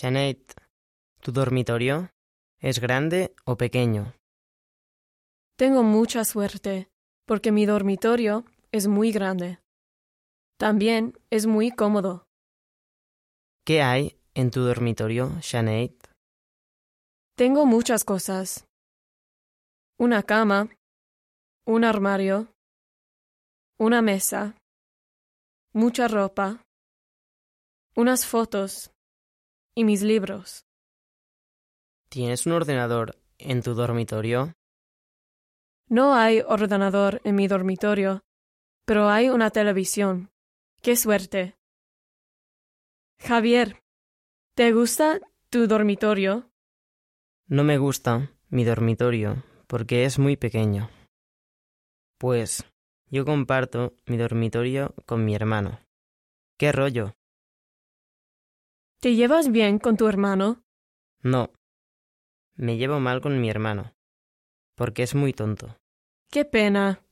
Sinead, ¿tu dormitorio es grande o pequeño? Tengo mucha suerte, porque mi dormitorio es muy grande. También es muy cómodo. ¿Qué hay en tu dormitorio, Sinead? Tengo muchas cosas. Una cama, un armario, una mesa, mucha ropa, unas fotos y mis libros. ¿Tienes un ordenador en tu dormitorio? No hay ordenador en mi dormitorio, pero hay una televisión. ¡Qué suerte! Javier, ¿te gusta tu dormitorio? No me gusta mi dormitorio porque es muy pequeño. Pues yo comparto mi dormitorio con mi hermano. ¿Qué rollo? ¿Te llevas bien con tu hermano? No. Me llevo mal con mi hermano. Porque es muy tonto. Qué pena.